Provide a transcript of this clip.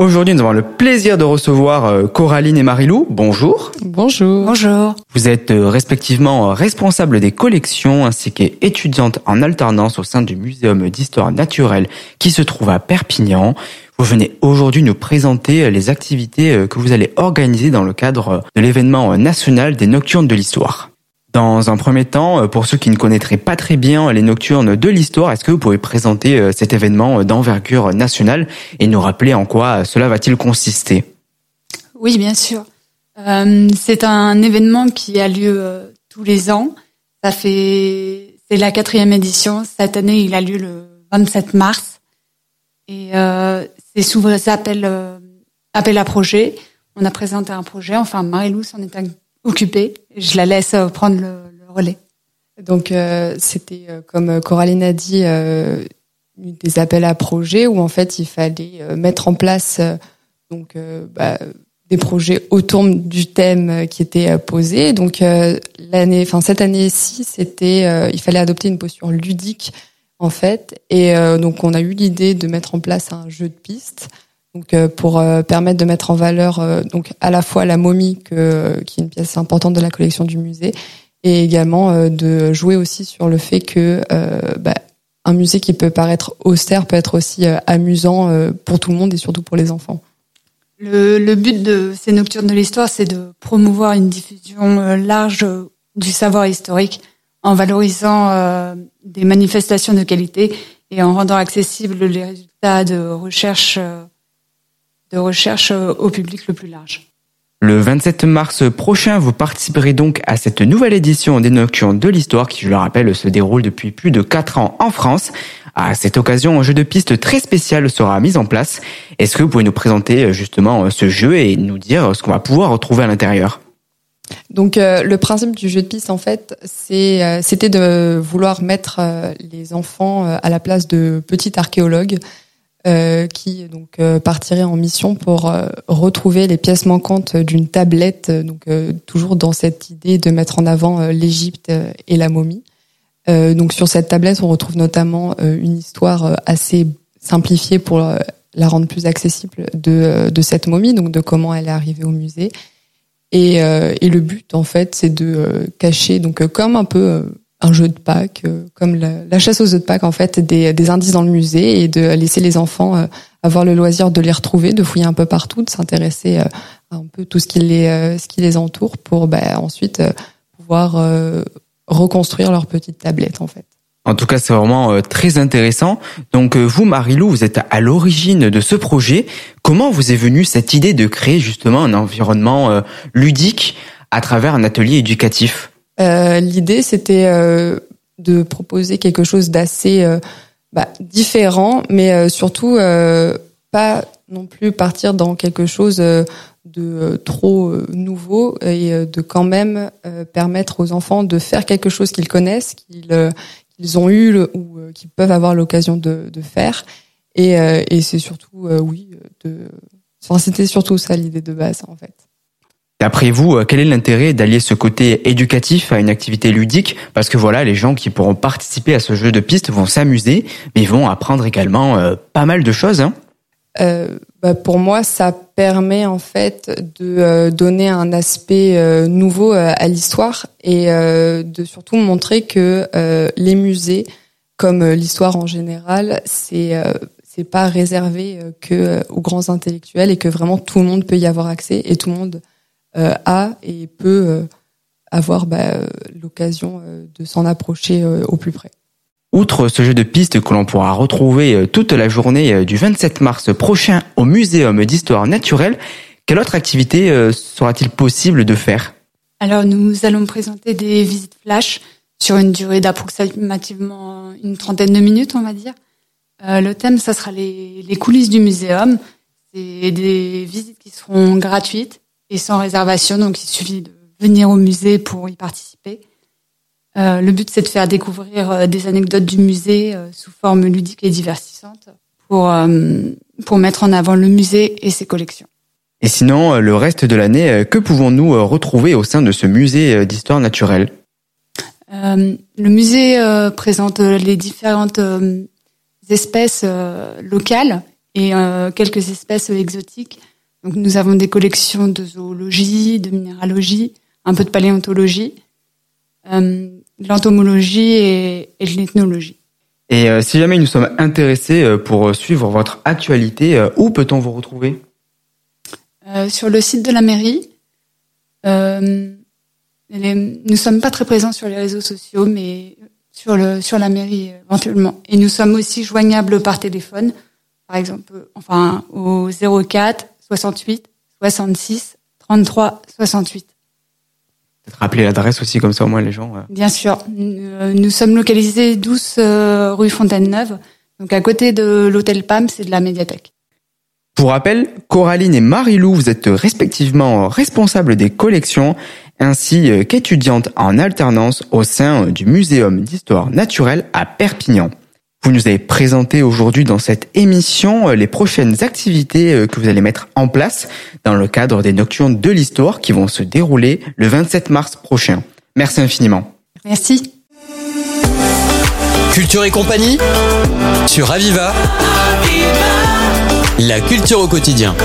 Aujourd'hui, nous avons le plaisir de recevoir euh, Coraline et Marilou. Bonjour. Bonjour. Bonjour. Vous êtes euh, respectivement responsables des collections ainsi qu'étudiantes en alternance au sein du Muséum d'histoire naturelle qui se trouve à Perpignan. Vous venez aujourd'hui nous présenter euh, les activités que vous allez organiser dans le cadre de l'événement national des Nocturnes de l'Histoire. Dans un premier temps, pour ceux qui ne connaîtraient pas très bien les Nocturnes de l'Histoire, est-ce que vous pouvez présenter cet événement d'envergure nationale et nous rappeler en quoi cela va-t-il consister? Oui, bien sûr. Euh, c'est un événement qui a lieu euh, tous les ans. Ça fait, c'est la quatrième édition. Cette année, il a lieu le 27 mars. Et euh, c'est souvent appel, euh, appel à projet. On a présenté un projet. Enfin, Marie-Lou s'en est occupée. Je la laisse euh, prendre le, relais. Donc, euh, c'était, comme Coraline a dit, des appels à projet où en fait, il fallait mettre en place donc bah, des projets autour du thème qui était posé. Donc euh, l'année, enfin cette année-ci, c'était, euh, il fallait adopter une posture ludique en fait, et euh, donc on a eu l'idée de mettre en place un jeu de piste, donc pour permettre de mettre en valeur donc à la fois la momie qui est une pièce importante de la collection du musée, et également de jouer aussi sur le fait que bah, un musée qui peut paraître austère peut être aussi amusant pour tout le monde et surtout pour les enfants. Le, le, but de ces nocturnes de l'histoire, c'est de promouvoir une diffusion euh, large du savoir historique en valorisant euh, des manifestations de qualité et en rendant accessibles les résultats de recherche, euh, de recherche au public le plus large. Le 27 mars prochain, vous participerez donc à cette nouvelle édition des Nocturnes de l'Histoire qui, je le rappelle, se déroule depuis plus de 4 ans en France. À cette occasion, un jeu de piste très spécial sera mis en place. Est-ce que vous pouvez nous présenter euh, justement euh, ce jeu et nous dire ce qu'on va pouvoir retrouver à l'intérieur? Donc euh, le principe du jeu de piste en fait, c'est c'était de vouloir mettre les enfants à la place de petits archéologues qui donc partiraient en mission pour retrouver les pièces manquantes d'une tablette, donc toujours dans cette idée de mettre en avant l'Égypte et la momie. Euh, donc sur cette tablette, on retrouve notamment euh, une histoire euh, assez simplifiée pour la rendre plus accessible de, cette momie, donc de comment elle est arrivée au musée. Et, et le but, en fait, c'est de cacher, donc comme un peu un jeu de Pâques, comme la, chasse aux œufs de Pâques, en fait, des, indices dans le musée et de laisser les enfants avoir le loisir de les retrouver, de fouiller un peu partout, de s'intéresser à un peu tout ce qui les, ce qui les entoure pour bah, ensuite pouvoir reconstruire leur petite tablette en fait. En tout cas, c'est vraiment euh, très intéressant. Donc euh, vous, Marilou, vous êtes à l'origine de ce projet. Comment vous est venue cette idée de créer justement un environnement euh, ludique à travers un atelier éducatif? L'idée, c'était de proposer quelque chose d'assez bah, différent, mais surtout pas non plus partir dans quelque chose de euh, trop euh, nouveau et euh, de quand même permettre aux enfants de faire quelque chose qu'ils connaissent, qu'ils ont eu ou qu'ils peuvent avoir l'occasion de, de, faire. Et, et c'est surtout, oui, de... enfin, c'était surtout ça l'idée de base en fait. D'après vous, quel est l'intérêt d'allier ce côté éducatif à une activité ludique? Parce que voilà, les gens qui pourront participer à ce jeu de piste vont s'amuser, mais vont apprendre également pas mal de choses. Hein euh, bah pour moi, ça permet en fait de euh, donner un aspect euh, nouveau à l'histoire et de surtout montrer que les musées, comme l'histoire en général, c'est c'est pas réservé que aux grands intellectuels et que vraiment tout le monde peut y avoir accès et tout le monde a et peut avoir bah, l'occasion de s'en approcher au plus près. Outre ce jeu de pistes que l'on pourra retrouver euh, toute la journée euh, du 27 mars prochain au Muséum d'histoire naturelle, quelle autre activité euh, sera-t-il possible de faire? Alors nous allons présenter des visites flash sur une durée d'approximativement une trentaine de minutes, on va dire. le thème, ça sera les, les coulisses du muséum. C'est des visites qui seront gratuites et sans réservation, donc il suffit de venir au musée pour y participer. Euh, le but, c'est de faire découvrir euh, des anecdotes du musée euh, sous forme ludique et divertissante pour, pour mettre en avant le musée et ses collections. Et sinon, le reste de l'année, que pouvons-nous retrouver au sein de ce musée d'histoire naturelle? Le musée présente les différentes espèces locales et quelques espèces exotiques. Donc nous avons des collections de zoologie, de minéralogie, un peu de paléontologie, euh, de l'entomologie et, et, de l'ethnologie. Et euh, si jamais nous sommes intéressés euh, pour suivre votre actualité, où peut-on vous retrouver? Sur le site de la mairie. nous ne sommes pas très présents sur les réseaux sociaux, mais sur, le, sur la mairie éventuellement. Et nous sommes aussi joignables par téléphone, par exemple, enfin au 04 68 66 33 68. Peut-être rappeler l'adresse aussi, comme ça au moins les gens. Euh. Bien sûr. Euh, nous sommes localisés 12 euh, rue Fontaine-Neuve, donc à côté de l'hôtel PAM, c'est de la médiathèque. Pour rappel, Coraline et Marie-Lou, vous êtes respectivement responsables des collections ainsi qu'étudiantes en alternance au sein du Muséum d'histoire naturelle à Perpignan. Vous nous avez présenté aujourd'hui dans cette émission euh, les prochaines activités euh, que vous allez mettre en place dans le cadre des Nocturnes de l'Histoire qui vont se dérouler le 27 mars prochain. Merci infiniment. Merci. Culture et compagnie sur Aviva. La culture au quotidien.